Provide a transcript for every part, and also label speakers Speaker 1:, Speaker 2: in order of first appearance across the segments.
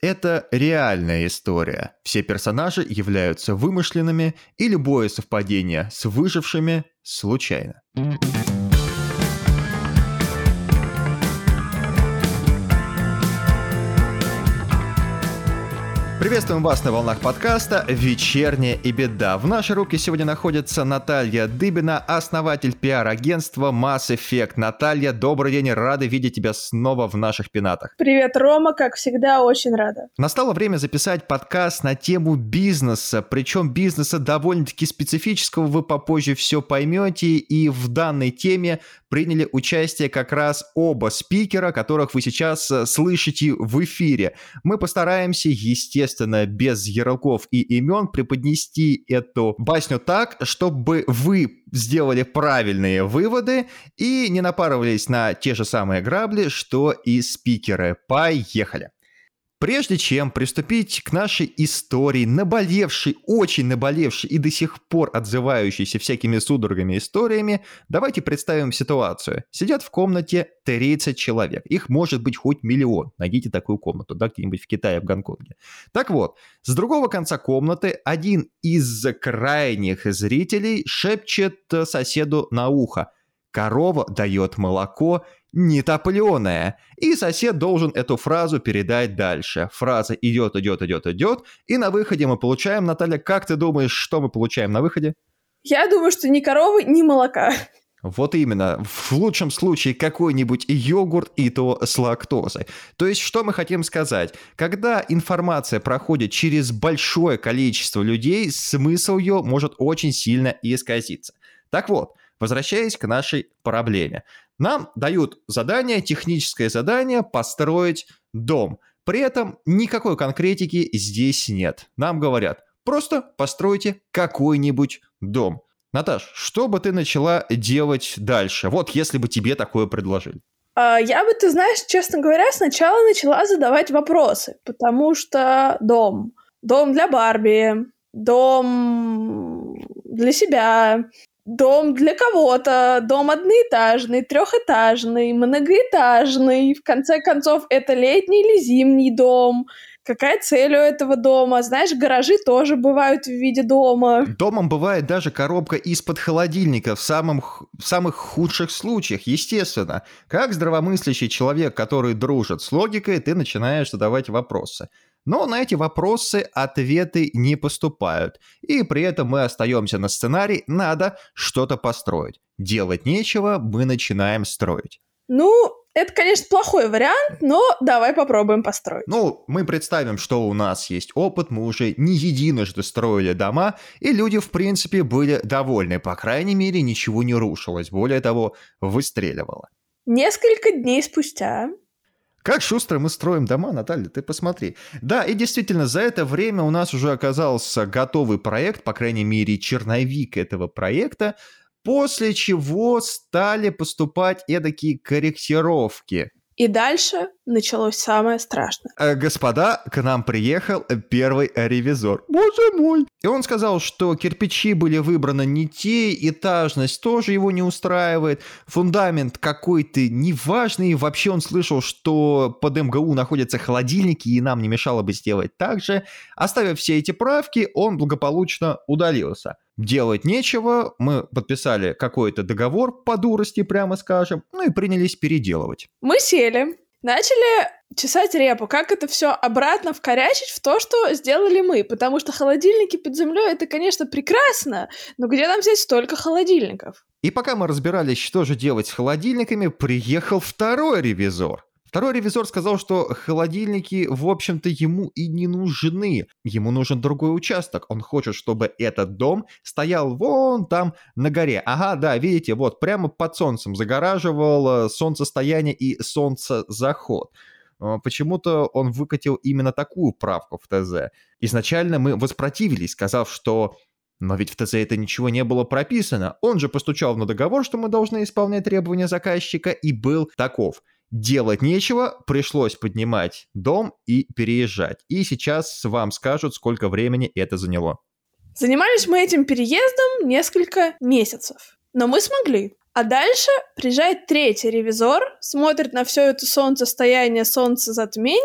Speaker 1: Это реальная история. Все персонажи являются вымышленными, и любое совпадение с выжившими случайно. Приветствуем вас на волнах подкаста «Вечерняя и беда». В нашей руке сегодня находится Наталья Дыбина, основатель пиар-агентства Mass Effect. Наталья, добрый день, рады видеть тебя снова в наших пенатах.
Speaker 2: Привет, Рома, как всегда, очень рада.
Speaker 1: Настало время записать подкаст на тему бизнеса, причем бизнеса довольно-таки специфического, вы попозже все поймете, и в данной теме приняли участие как раз оба спикера, которых вы сейчас э, слышите в эфире. Мы постараемся, естественно, без ярлыков и имен, преподнести эту басню так, чтобы вы сделали правильные выводы и не напарывались на те же самые грабли, что и спикеры. Поехали! Прежде чем приступить к нашей истории, наболевшей, очень наболевшей и до сих пор отзывающейся всякими судорогами историями, давайте представим ситуацию. Сидят в комнате 30 человек. Их может быть хоть миллион. Найдите такую комнату, да, где-нибудь в Китае, в Гонконге. Так вот, с другого конца комнаты один из крайних зрителей шепчет соседу на ухо. Корова дает молоко, не топленая. И сосед должен эту фразу передать дальше. Фраза идет, идет, идет, идет. И на выходе мы получаем, Наталья, как ты думаешь, что мы получаем на выходе?
Speaker 2: Я думаю, что ни коровы, ни молока.
Speaker 1: Вот именно. В лучшем случае какой-нибудь йогурт и то с лактозой. То есть, что мы хотим сказать? Когда информация проходит через большое количество людей, смысл ее может очень сильно исказиться. Так вот, возвращаясь к нашей проблеме. Нам дают задание, техническое задание построить дом. При этом никакой конкретики здесь нет. Нам говорят, просто постройте какой-нибудь дом. Наташ, что бы ты начала делать дальше? Вот если бы тебе такое предложили.
Speaker 2: А, я бы, ты знаешь, честно говоря, сначала начала задавать вопросы, потому что дом, дом для Барби, дом для себя, дом для кого-то, дом одноэтажный, трехэтажный, многоэтажный. В конце концов, это летний или зимний дом. Какая цель у этого дома? Знаешь, гаражи тоже бывают в виде дома.
Speaker 1: Домом бывает даже коробка из-под холодильника в, самом, в самых худших случаях, естественно. Как здравомыслящий человек, который дружит с логикой, ты начинаешь задавать вопросы. Но на эти вопросы ответы не поступают. И при этом мы остаемся на сценарий «надо что-то построить». Делать нечего, мы начинаем строить.
Speaker 2: Ну, это, конечно, плохой вариант, но давай попробуем построить.
Speaker 1: Ну, мы представим, что у нас есть опыт, мы уже не единожды строили дома, и люди, в принципе, были довольны. По крайней мере, ничего не рушилось, более того, выстреливало.
Speaker 2: Несколько дней спустя
Speaker 1: как шустро мы строим дома, Наталья, ты посмотри. Да, и действительно, за это время у нас уже оказался готовый проект, по крайней мере, черновик этого проекта, после чего стали поступать эдакие корректировки.
Speaker 2: И дальше началось самое страшное.
Speaker 1: Э, господа, к нам приехал первый ревизор. Боже мой! И он сказал, что кирпичи были выбраны не те, этажность тоже его не устраивает, фундамент какой-то неважный. Вообще он слышал, что под МГУ находятся холодильники, и нам не мешало бы сделать так же. Оставив все эти правки, он благополучно удалился делать нечего, мы подписали какой-то договор по дурости, прямо скажем, ну и принялись переделывать.
Speaker 2: Мы сели, начали чесать репу, как это все обратно вкорячить в то, что сделали мы, потому что холодильники под землей это, конечно, прекрасно, но где нам взять столько холодильников?
Speaker 1: И пока мы разбирались, что же делать с холодильниками, приехал второй ревизор. Второй ревизор сказал, что холодильники, в общем-то, ему и не нужны. Ему нужен другой участок. Он хочет, чтобы этот дом стоял вон там на горе. Ага, да, видите, вот прямо под солнцем загораживал э, солнцестояние и солнцезаход. Э, почему-то он выкатил именно такую правку в ТЗ. Изначально мы воспротивились, сказав, что но ведь в ТЗ это ничего не было прописано. Он же постучал на договор, что мы должны исполнять требования заказчика, и был таков – делать нечего, пришлось поднимать дом и переезжать. И сейчас вам скажут, сколько времени это заняло.
Speaker 2: Занимались мы этим переездом несколько месяцев, но мы смогли. А дальше приезжает третий ревизор, смотрит на все это солнцестояние, солнцезатмение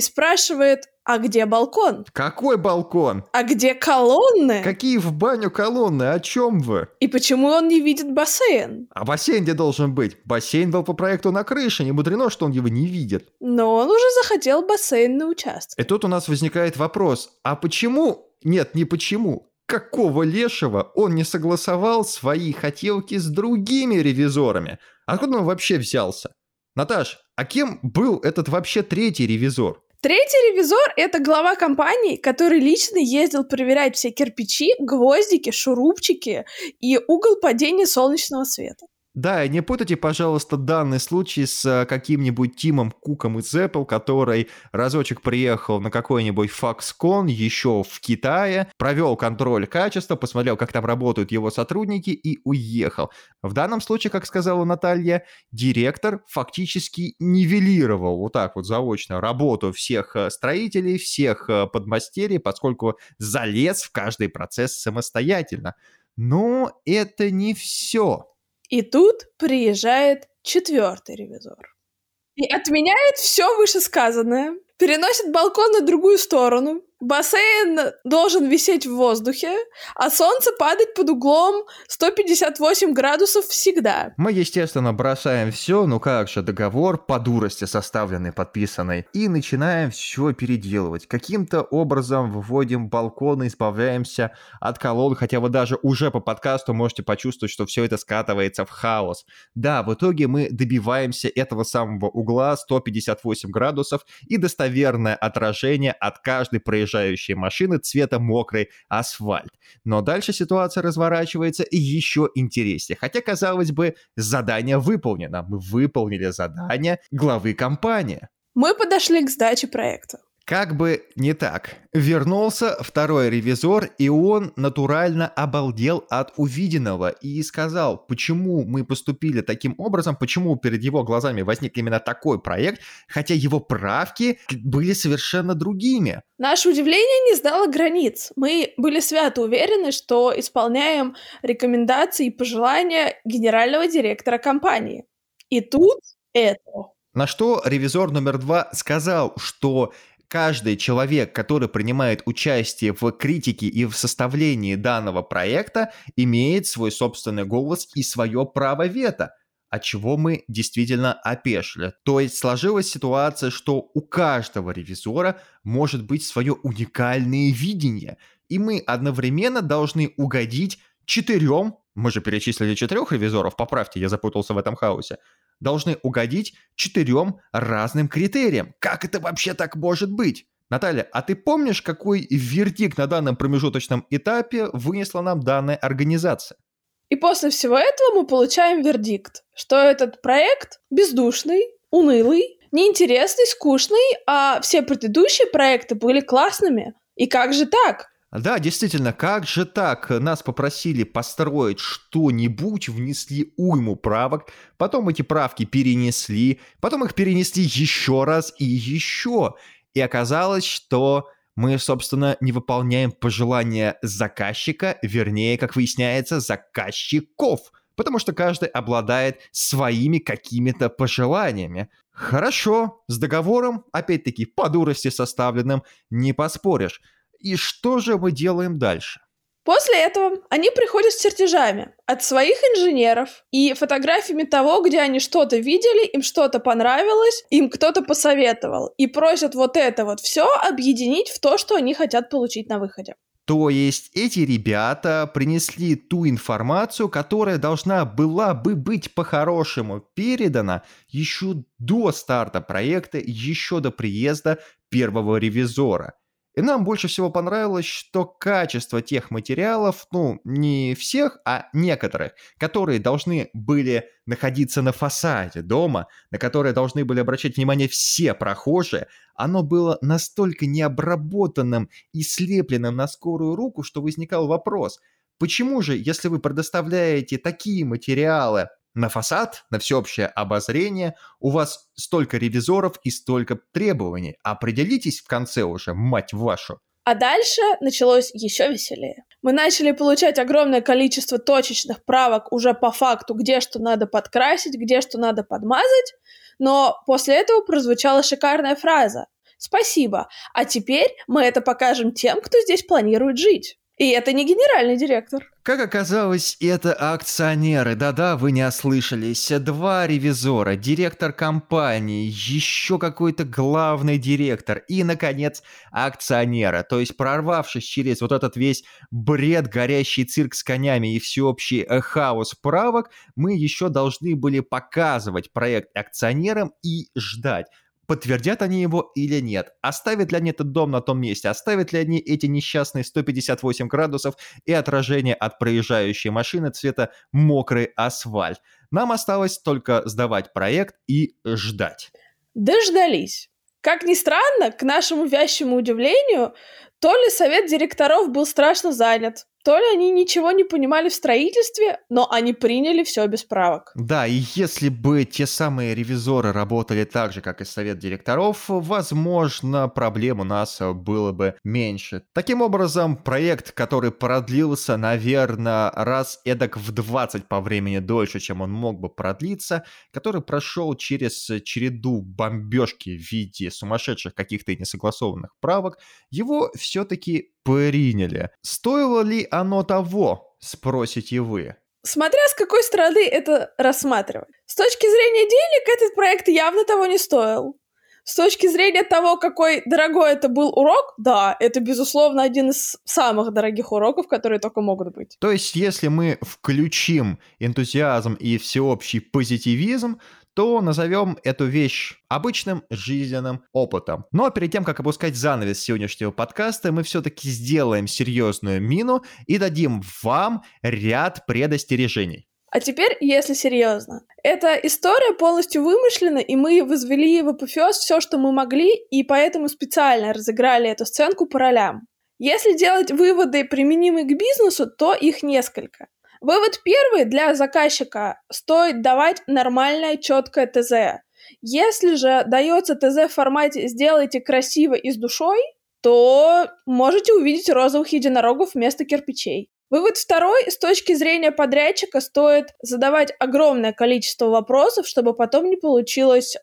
Speaker 2: и спрашивает, а где балкон?
Speaker 1: Какой балкон?
Speaker 2: А где колонны?
Speaker 1: Какие в баню колонны? О чем вы?
Speaker 2: И почему он не видит бассейн?
Speaker 1: А бассейн где должен быть? Бассейн был по проекту на крыше, не мудрено, что он его не видит.
Speaker 2: Но он уже захотел бассейн на участке.
Speaker 1: И тут у нас возникает вопрос, а почему... Нет, не почему. Какого лешего он не согласовал свои хотелки с другими ревизорами? Откуда он вообще взялся? Наташ, а кем был этот вообще третий ревизор?
Speaker 2: Третий ревизор — это глава компании, который лично ездил проверять все кирпичи, гвоздики, шурупчики и угол падения солнечного света.
Speaker 1: Да, не путайте, пожалуйста, данный случай с э, каким-нибудь Тимом Куком из Apple, который разочек приехал на какой-нибудь Foxconn еще в Китае, провел контроль качества, посмотрел, как там работают его сотрудники и уехал. В данном случае, как сказала Наталья, директор фактически нивелировал вот так вот заочно работу всех э, строителей, всех э, подмастерий, поскольку залез в каждый процесс самостоятельно. Но это не все.
Speaker 2: И тут приезжает четвертый ревизор. И отменяет все вышесказанное, переносит балкон на другую сторону, Бассейн должен висеть в воздухе, а солнце падать под углом 158 градусов всегда.
Speaker 1: Мы, естественно, бросаем все, ну как же, договор по дурости составленный, подписанный, и начинаем все переделывать. Каким-то образом выводим балконы, избавляемся от колонн, хотя вы даже уже по подкасту можете почувствовать, что все это скатывается в хаос. Да, в итоге мы добиваемся этого самого угла 158 градусов и достоверное отражение от каждой проезжающей проезжающие машины цвета мокрый асфальт. Но дальше ситуация разворачивается и еще интереснее. Хотя, казалось бы, задание выполнено. Мы выполнили задание главы компании.
Speaker 2: Мы подошли к сдаче проекта.
Speaker 1: Как бы не так. Вернулся второй ревизор, и он натурально обалдел от увиденного и сказал, почему мы поступили таким образом, почему перед его глазами возник именно такой проект, хотя его правки были совершенно другими.
Speaker 2: Наше удивление не знало границ. Мы были свято уверены, что исполняем рекомендации и пожелания генерального директора компании. И тут это.
Speaker 1: На что ревизор номер два сказал, что каждый человек, который принимает участие в критике и в составлении данного проекта, имеет свой собственный голос и свое право вето от чего мы действительно опешили. То есть сложилась ситуация, что у каждого ревизора может быть свое уникальное видение, и мы одновременно должны угодить четырем, мы же перечислили четырех ревизоров, поправьте, я запутался в этом хаосе, должны угодить четырем разным критериям. Как это вообще так может быть? Наталья, а ты помнишь, какой вердикт на данном промежуточном этапе вынесла нам данная организация?
Speaker 2: И после всего этого мы получаем вердикт, что этот проект бездушный, унылый, неинтересный, скучный, а все предыдущие проекты были классными. И как же так?
Speaker 1: Да, действительно, как же так? Нас попросили построить что-нибудь, внесли уйму правок, потом эти правки перенесли, потом их перенесли еще раз и еще. И оказалось, что мы, собственно, не выполняем пожелания заказчика, вернее, как выясняется, заказчиков, потому что каждый обладает своими какими-то пожеланиями. Хорошо, с договором, опять-таки, по дурости составленным, не поспоришь. И что же мы делаем дальше?
Speaker 2: После этого они приходят с чертежами от своих инженеров и фотографиями того, где они что-то видели, им что-то понравилось, им кто-то посоветовал, и просят вот это вот все объединить в то, что они хотят получить на выходе.
Speaker 1: То есть эти ребята принесли ту информацию, которая должна была бы быть по-хорошему передана еще до старта проекта, еще до приезда первого ревизора. И нам больше всего понравилось, что качество тех материалов, ну, не всех, а некоторых, которые должны были находиться на фасаде дома, на которые должны были обращать внимание все прохожие, оно было настолько необработанным и слепленным на скорую руку, что возникал вопрос, почему же, если вы предоставляете такие материалы на фасад, на всеобщее обозрение, у вас столько ревизоров и столько требований. Определитесь в конце уже, мать вашу.
Speaker 2: А дальше началось еще веселее. Мы начали получать огромное количество точечных правок уже по факту, где что надо подкрасить, где что надо подмазать, но после этого прозвучала шикарная фраза. Спасибо. А теперь мы это покажем тем, кто здесь планирует жить. И это не генеральный директор.
Speaker 1: Как оказалось, это акционеры. Да-да, вы не ослышались. Два ревизора, директор компании, еще какой-то главный директор и, наконец, акционера. То есть, прорвавшись через вот этот весь бред, горящий цирк с конями и всеобщий э, хаос правок, мы еще должны были показывать проект акционерам и ждать подтвердят они его или нет, оставят ли они этот дом на том месте, оставят ли они эти несчастные 158 градусов и отражение от проезжающей машины цвета мокрый асфальт. Нам осталось только сдавать проект и ждать.
Speaker 2: Дождались. Как ни странно, к нашему вящему удивлению, то ли совет директоров был страшно занят, то ли они ничего не понимали в строительстве, но они приняли все без правок.
Speaker 1: Да, и если бы те самые ревизоры работали так же, как и совет директоров, возможно, проблем у нас было бы меньше. Таким образом, проект, который продлился, наверное, раз эдак в 20 по времени дольше, чем он мог бы продлиться, который прошел через череду бомбежки в виде сумасшедших каких-то несогласованных правок, его все-таки приняли. Стоило ли оно того, спросите вы?
Speaker 2: Смотря с какой стороны это рассматривать. С точки зрения денег этот проект явно того не стоил. С точки зрения того, какой дорогой это был урок, да, это, безусловно, один из самых дорогих уроков, которые только могут быть.
Speaker 1: То есть, если мы включим энтузиазм и всеобщий позитивизм, то назовем эту вещь обычным жизненным опытом. Но перед тем, как опускать занавес сегодняшнего подкаста, мы все-таки сделаем серьезную мину и дадим вам ряд предостережений.
Speaker 2: А теперь, если серьезно. Эта история полностью вымышлена, и мы возвели в апофеоз все, что мы могли, и поэтому специально разыграли эту сценку по ролям. Если делать выводы, применимые к бизнесу, то их несколько. Вывод первый для заказчика. Стоит давать нормальное, четкое ТЗ. Если же дается ТЗ в формате «сделайте красиво и с душой», то можете увидеть розовых единорогов вместо кирпичей. Вывод второй. С точки зрения подрядчика стоит задавать огромное количество вопросов, чтобы потом не получилась э,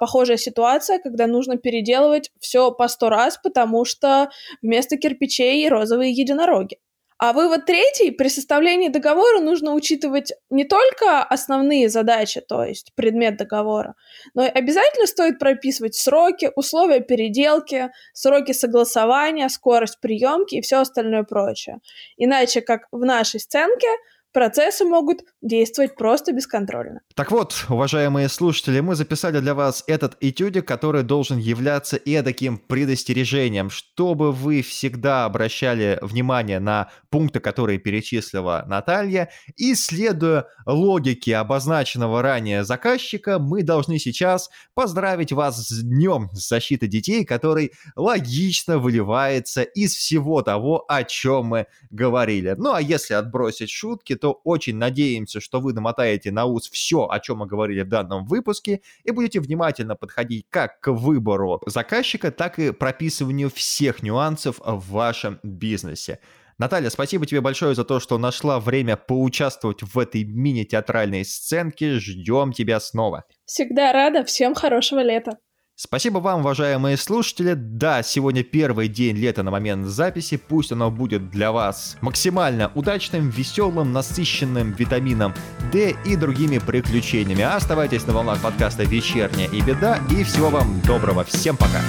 Speaker 2: похожая ситуация, когда нужно переделывать все по сто раз, потому что вместо кирпичей розовые единороги. А вывод третий, при составлении договора нужно учитывать не только основные задачи, то есть предмет договора, но и обязательно стоит прописывать сроки, условия переделки, сроки согласования, скорость приемки и все остальное прочее. Иначе, как в нашей сценке, процессы могут действовать просто бесконтрольно.
Speaker 1: Так вот, уважаемые слушатели, мы записали для вас этот этюдик, который должен являться эдаким предостережением, чтобы вы всегда обращали внимание на пункты, которые перечислила Наталья, и следуя логике обозначенного ранее заказчика, мы должны сейчас поздравить вас с Днем защиты детей, который логично выливается из всего того, о чем мы говорили. Ну а если отбросить шутки, то очень надеемся, что вы намотаете на ус все, о чем мы говорили в данном выпуске, и будете внимательно подходить как к выбору заказчика, так и прописыванию всех нюансов в вашем бизнесе. Наталья, спасибо тебе большое за то, что нашла время поучаствовать в этой мини-театральной сценке. Ждем тебя снова.
Speaker 2: Всегда рада. Всем хорошего лета.
Speaker 1: Спасибо вам, уважаемые слушатели. Да, сегодня первый день лета на момент записи. Пусть оно будет для вас максимально удачным, веселым, насыщенным витамином D и другими приключениями. Оставайтесь на волнах подкаста «Вечерняя и беда» и всего вам доброго. Всем пока!